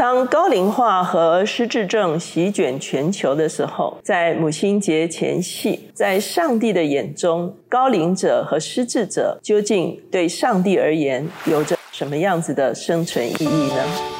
当高龄化和失智症席卷全球的时候，在母亲节前夕，在上帝的眼中，高龄者和失智者究竟对上帝而言有着什么样子的生存意义呢？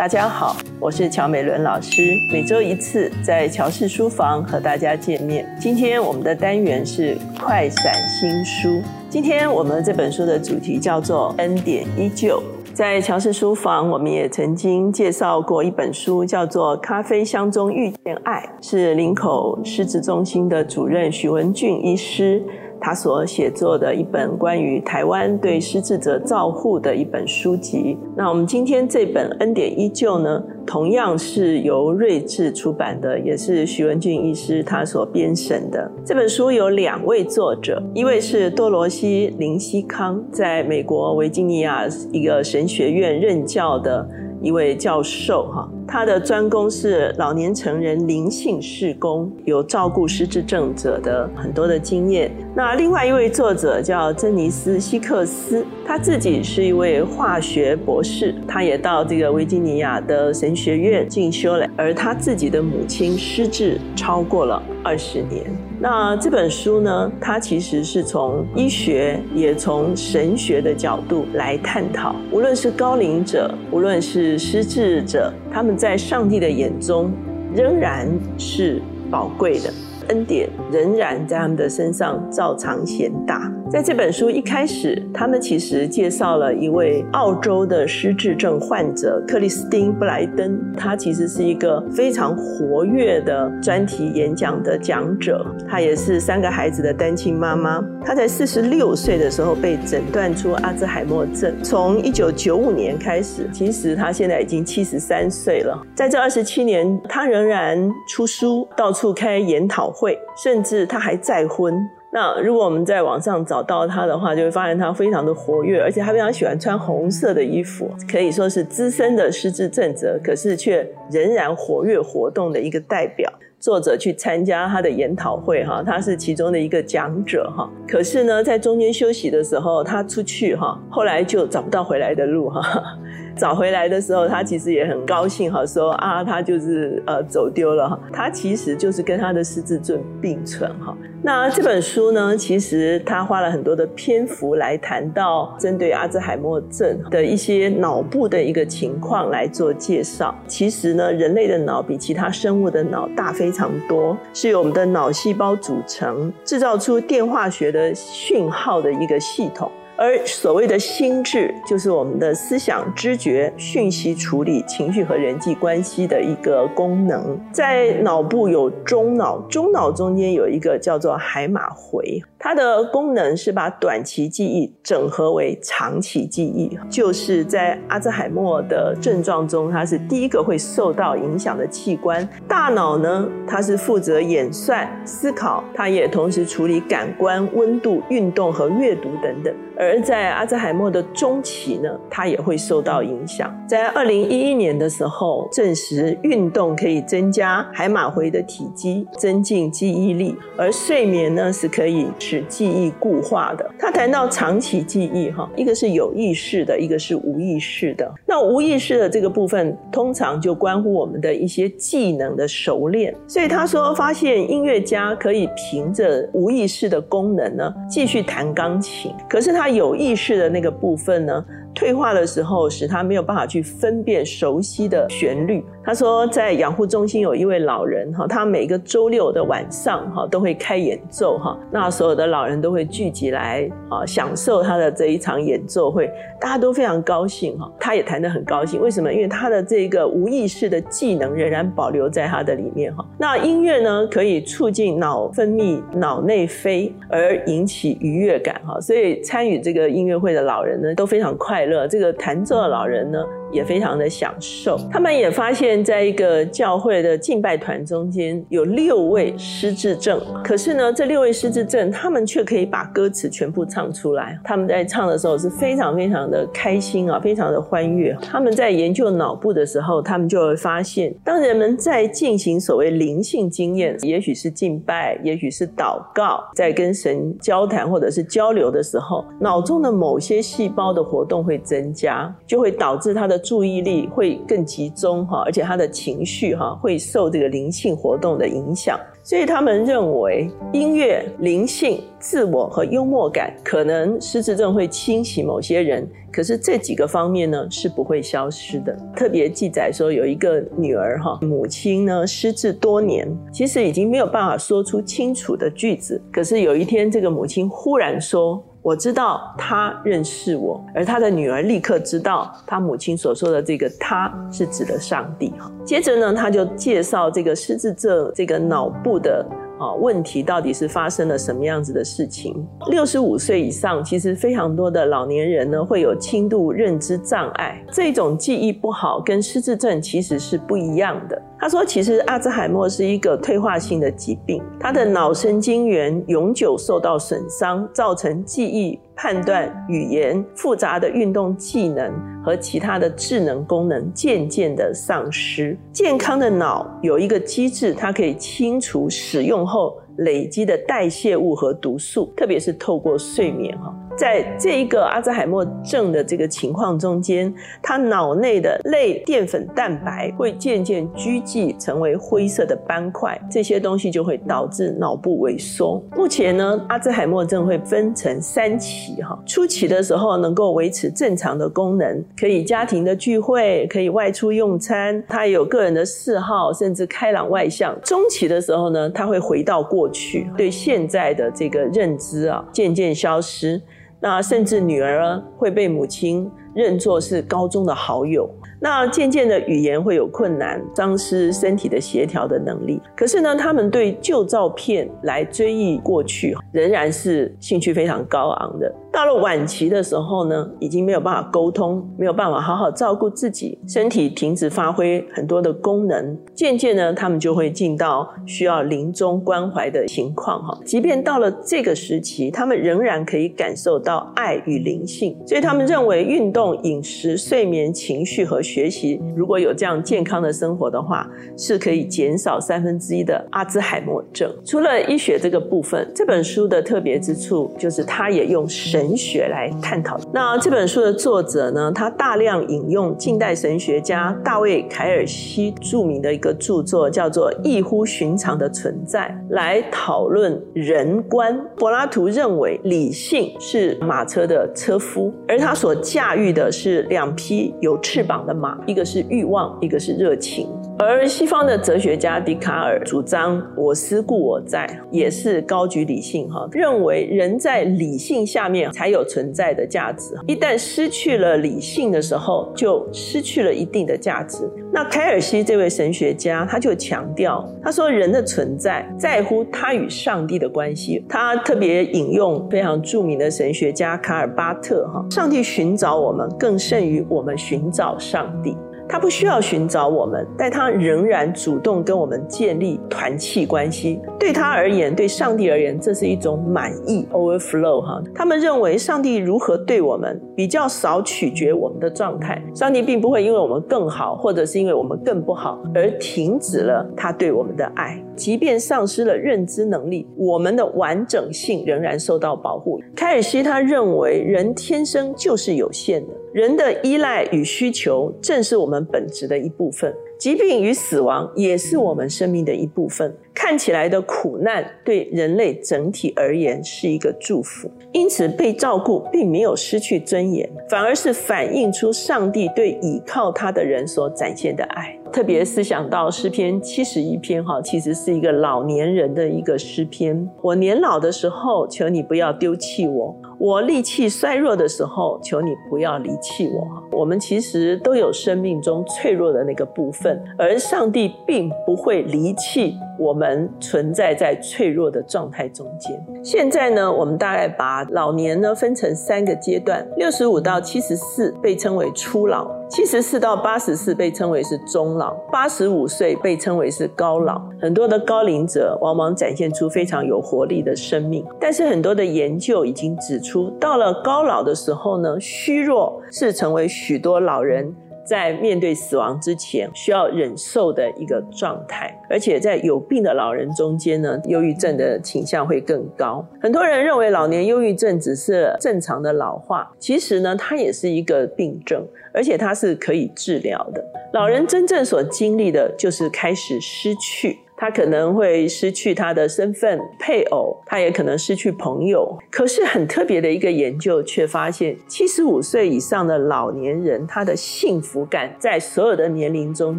大家好，我是乔美伦老师。每周一次在乔氏书房和大家见面。今天我们的单元是快闪新书。今天我们这本书的主题叫做恩典依旧。在乔氏书房，我们也曾经介绍过一本书，叫做《咖啡香中遇见爱》，是林口狮子中心的主任许文俊医师。他所写作的一本关于台湾对失智者照护的一本书籍。那我们今天这本《恩典依旧》呢，同样是由睿智出版的，也是徐文俊医师他所编审的。这本书有两位作者，一位是多罗西林西康，在美国维吉尼亚一个神学院任教的一位教授，哈。他的专攻是老年成人灵性事工，有照顾失智症者的很多的经验。那另外一位作者叫珍妮斯·希克斯，他自己是一位化学博士，他也到这个维吉尼亚的神学院进修了。而他自己的母亲失智超过了二十年。那这本书呢，它其实是从医学也从神学的角度来探讨，无论是高龄者，无论是失智者，他们。在上帝的眼中，仍然是宝贵的恩典，仍然在他们的身上照常显大。在这本书一开始，他们其实介绍了一位澳洲的失智症患者克里斯汀布莱登。他其实是一个非常活跃的专题演讲的讲者，他也是三个孩子的单亲妈妈。他在四十六岁的时候被诊断出阿兹海默症。从一九九五年开始，其实他现在已经七十三岁了。在这二十七年，他仍然出书，到处开研讨会，甚至他还再婚。那如果我们在网上找到他的话，就会发现他非常的活跃，而且他非常喜欢穿红色的衣服，可以说是资深的失智症者，可是却仍然活跃活动的一个代表。作者去参加他的研讨会，哈，他是其中的一个讲者，哈。可是呢，在中间休息的时候，他出去，哈，后来就找不到回来的路，哈。找回来的时候，他其实也很高兴哈，说啊，他就是呃走丢了哈，他其实就是跟他的失智症并存哈。那这本书呢，其实他花了很多的篇幅来谈到针对阿兹海默症的一些脑部的一个情况来做介绍。其实呢，人类的脑比其他生物的脑大非非常多，是由我们的脑细胞组成，制造出电化学的讯号的一个系统。而所谓的心智，就是我们的思想、知觉、讯息处理、情绪和人际关系的一个功能。在脑部有中脑，中脑中间有一个叫做海马回。它的功能是把短期记忆整合为长期记忆，就是在阿兹海默的症状中，它是第一个会受到影响的器官。大脑呢，它是负责演算、思考，它也同时处理感官、温度、运动和阅读等等。而而在阿兹海默的中期呢，它也会受到影响。在二零一一年的时候，证实运动可以增加海马回的体积，增进记忆力，而睡眠呢是可以。使记忆固化的。他谈到长期记忆，哈，一个是有意识的，一个是无意识的。那无意识的这个部分，通常就关乎我们的一些技能的熟练。所以他说，发现音乐家可以凭着无意识的功能呢，继续弹钢琴。可是他有有意识的那个部分呢？退化的时候，使他没有办法去分辨熟悉的旋律。他说，在养护中心有一位老人哈，他每个周六的晚上哈都会开演奏哈，那所有的老人都会聚集来啊享受他的这一场演奏会，大家都非常高兴哈，他也弹得很高兴。为什么？因为他的这个无意识的技能仍然保留在他的里面哈。那音乐呢，可以促进脑分泌脑内啡，而引起愉悦感哈，所以参与这个音乐会的老人呢都非常快乐。这个弹奏的老人呢。也非常的享受。他们也发现在一个教会的敬拜团中间有六位失智症，可是呢，这六位失智症他们却可以把歌词全部唱出来。他们在唱的时候是非常非常的开心啊，非常的欢悦。他们在研究脑部的时候，他们就会发现，当人们在进行所谓灵性经验，也许是敬拜，也许是祷告，在跟神交谈或者是交流的时候，脑中的某些细胞的活动会增加，就会导致他的注意力会更集中哈，而且他的情绪哈会受这个灵性活动的影响。所以他们认为，音乐、灵性、自我和幽默感可能失智症会侵袭某些人，可是这几个方面呢是不会消失的。特别记载说，有一个女儿哈，母亲呢失智多年，其实已经没有办法说出清楚的句子，可是有一天，这个母亲忽然说。我知道他认识我，而他的女儿立刻知道他母亲所说的这个“他”是指的上帝。哈，接着呢，他就介绍这个失智症这个脑部的。啊，问题到底是发生了什么样子的事情？六十五岁以上，其实非常多的老年人呢，会有轻度认知障碍，这种记忆不好跟失智症其实是不一样的。他说，其实阿兹海默是一个退化性的疾病，他的脑神经元永久受到损伤，造成记忆。判断、语言、复杂的运动技能和其他的智能功能渐渐的丧失。健康的脑有一个机制，它可以清除使用后累积的代谢物和毒素，特别是透过睡眠哈。在这一个阿兹海默症的这个情况中间，他脑内的类淀粉蛋白会渐渐聚集成为灰色的斑块，这些东西就会导致脑部萎缩。目前呢，阿兹海默症会分成三期哈，初期的时候能够维持正常的功能，可以家庭的聚会，可以外出用餐，他有个人的嗜好，甚至开朗外向。中期的时候呢，他会回到过去，对现在的这个认知啊渐渐消失。那甚至女儿会被母亲认作是高中的好友。那渐渐的语言会有困难，丧失身体的协调的能力。可是呢，他们对旧照片来追忆过去，仍然是兴趣非常高昂的。到了晚期的时候呢，已经没有办法沟通，没有办法好好照顾自己，身体停止发挥很多的功能。渐渐呢，他们就会进到需要临终关怀的情况哈。即便到了这个时期，他们仍然可以感受到爱与灵性。所以他们认为，运动、饮食、睡眠、情绪和学习，如果有这样健康的生活的话，是可以减少三分之一的阿兹海默症。除了医学这个部分，这本书的特别之处就是它也用神。神学来探讨。那这本书的作者呢？他大量引用近代神学家大卫凯尔西著名的一个著作，叫做《异乎寻常的存在》，来讨论人观。柏拉图认为，理性是马车的车夫，而他所驾驭的是两匹有翅膀的马，一个是欲望，一个是热情。而西方的哲学家笛卡尔主张“我思故我在”，也是高举理性哈，认为人在理性下面才有存在的价值。一旦失去了理性的时候，就失去了一定的价值。那凯尔西这位神学家他就强调，他说人的存在在乎他与上帝的关系。他特别引用非常著名的神学家卡尔巴特哈，上帝寻找我们更胜于我们寻找上帝。他不需要寻找我们，但他仍然主动跟我们建立团契关系。对他而言，对上帝而言，这是一种满意 （overflow） 哈。他们认为，上帝如何对我们，比较少取决我们的状态。上帝并不会因为我们更好，或者是因为我们更不好，而停止了他对我们的爱。即便丧失了认知能力，我们的完整性仍然受到保护。凯尔西他认为，人天生就是有限的。人的依赖与需求正是我们本质的一部分，疾病与死亡也是我们生命的一部分。看起来的苦难对人类整体而言是一个祝福，因此被照顾并没有失去尊严，反而是反映出上帝对倚靠他的人所展现的爱。特别是想到诗篇七十一篇哈，其实是一个老年人的一个诗篇。我年老的时候，求你不要丢弃我。我力气衰弱的时候，求你不要离弃我。我们其实都有生命中脆弱的那个部分，而上帝并不会离弃我们存在在脆弱的状态中间。现在呢，我们大概把老年呢分成三个阶段：六十五到七十四被称为初老。七十四到八十四被称为是中老，八十五岁被称为是高老。很多的高龄者往往展现出非常有活力的生命，但是很多的研究已经指出，到了高老的时候呢，虚弱是成为许多老人。在面对死亡之前需要忍受的一个状态，而且在有病的老人中间呢，忧郁症的倾向会更高。很多人认为老年忧郁症只是正常的老化，其实呢，它也是一个病症，而且它是可以治疗的。老人真正所经历的就是开始失去。他可能会失去他的身份、配偶，他也可能失去朋友。可是很特别的一个研究却发现，七十五岁以上的老年人，他的幸福感在所有的年龄中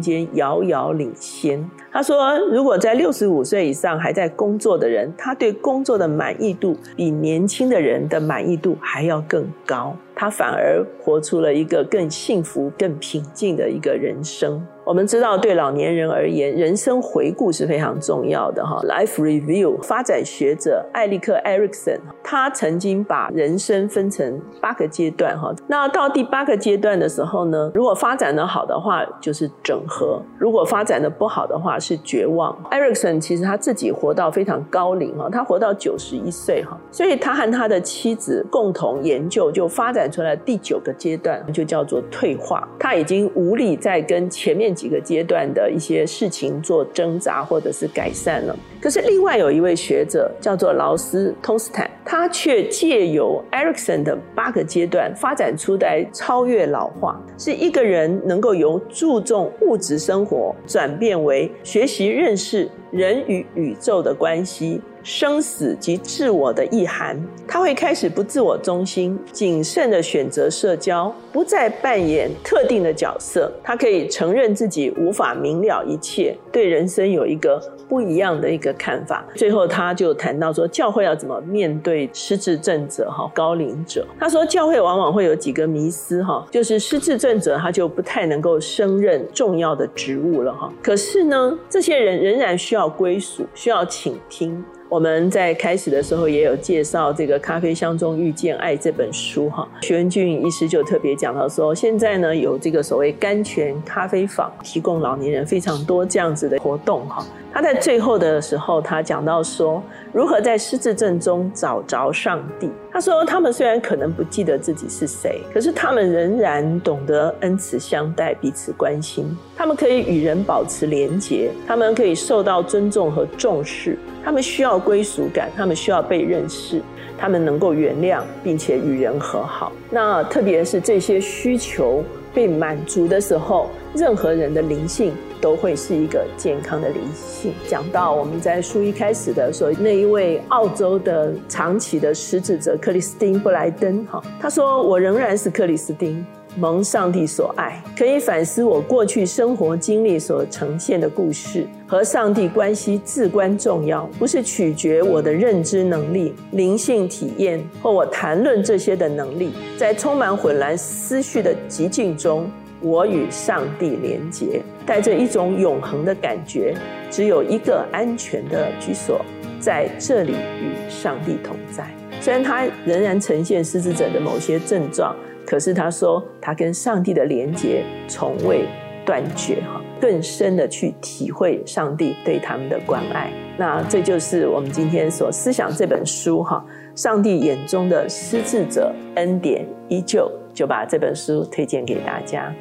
间遥遥领先。他说，如果在六十五岁以上还在工作的人，他对工作的满意度比年轻的人的满意度还要更高。他反而活出了一个更幸福、更平静的一个人生。我们知道，对老年人而言，人生回顾是非常重要的哈。Life Review 发展学者艾利克·艾瑞克森，他曾经把人生分成八个阶段哈。那到第八个阶段的时候呢，如果发展的好的话，就是整合；如果发展的不好的话，是绝望。艾瑞克森其实他自己活到非常高龄哈，他活到九十一岁哈，所以他和他的妻子共同研究，就发展出来第九个阶段，就叫做退化。他已经无力再跟前面。几个阶段的一些事情做挣扎或者是改善了，可是另外有一位学者叫做劳斯通斯坦，他却借由艾瑞克森的八个阶段发展出来超越老化，是一个人能够由注重物质生活转变为学习认识人与宇宙的关系。生死及自我的意涵，他会开始不自我中心，谨慎的选择社交，不再扮演特定的角色。他可以承认自己无法明了一切，对人生有一个不一样的一个看法。最后，他就谈到说，教会要怎么面对失智症者哈，高龄者。他说，教会往往会有几个迷思哈，就是失智症者他就不太能够胜任重要的职务了哈。可是呢，这些人仍然需要归属，需要倾听。我们在开始的时候也有介绍这个《咖啡香中遇见爱》这本书哈，徐文俊医师就特别讲到说，现在呢有这个所谓甘泉咖啡坊，提供老年人非常多这样子的活动哈。他在最后的时候，他讲到说，如何在失智症中找着上帝。他说，他们虽然可能不记得自己是谁，可是他们仍然懂得恩慈相待，彼此关心。他们可以与人保持连结，他们可以受到尊重和重视。他们需要归属感，他们需要被认识，他们能够原谅并且与人和好。那特别是这些需求被满足的时候，任何人的灵性都会是一个健康的灵性。讲到我们在书一开始的时候，那一位澳洲的长期的食指者克里斯汀布莱登，哈，他说：“我仍然是克里斯汀。”蒙上帝所爱，可以反思我过去生活经历所呈现的故事和上帝关系至关重要，不是取决我的认知能力、灵性体验或我谈论这些的能力。在充满混乱思绪的寂静中，我与上帝连结，带着一种永恒的感觉。只有一个安全的居所，在这里与上帝同在。虽然他仍然呈现失智者的某些症状。可是他说，他跟上帝的连结从未断绝哈，更深的去体会上帝对他们的关爱。那这就是我们今天所思想这本书哈，上帝眼中的失智者恩典依旧，就把这本书推荐给大家。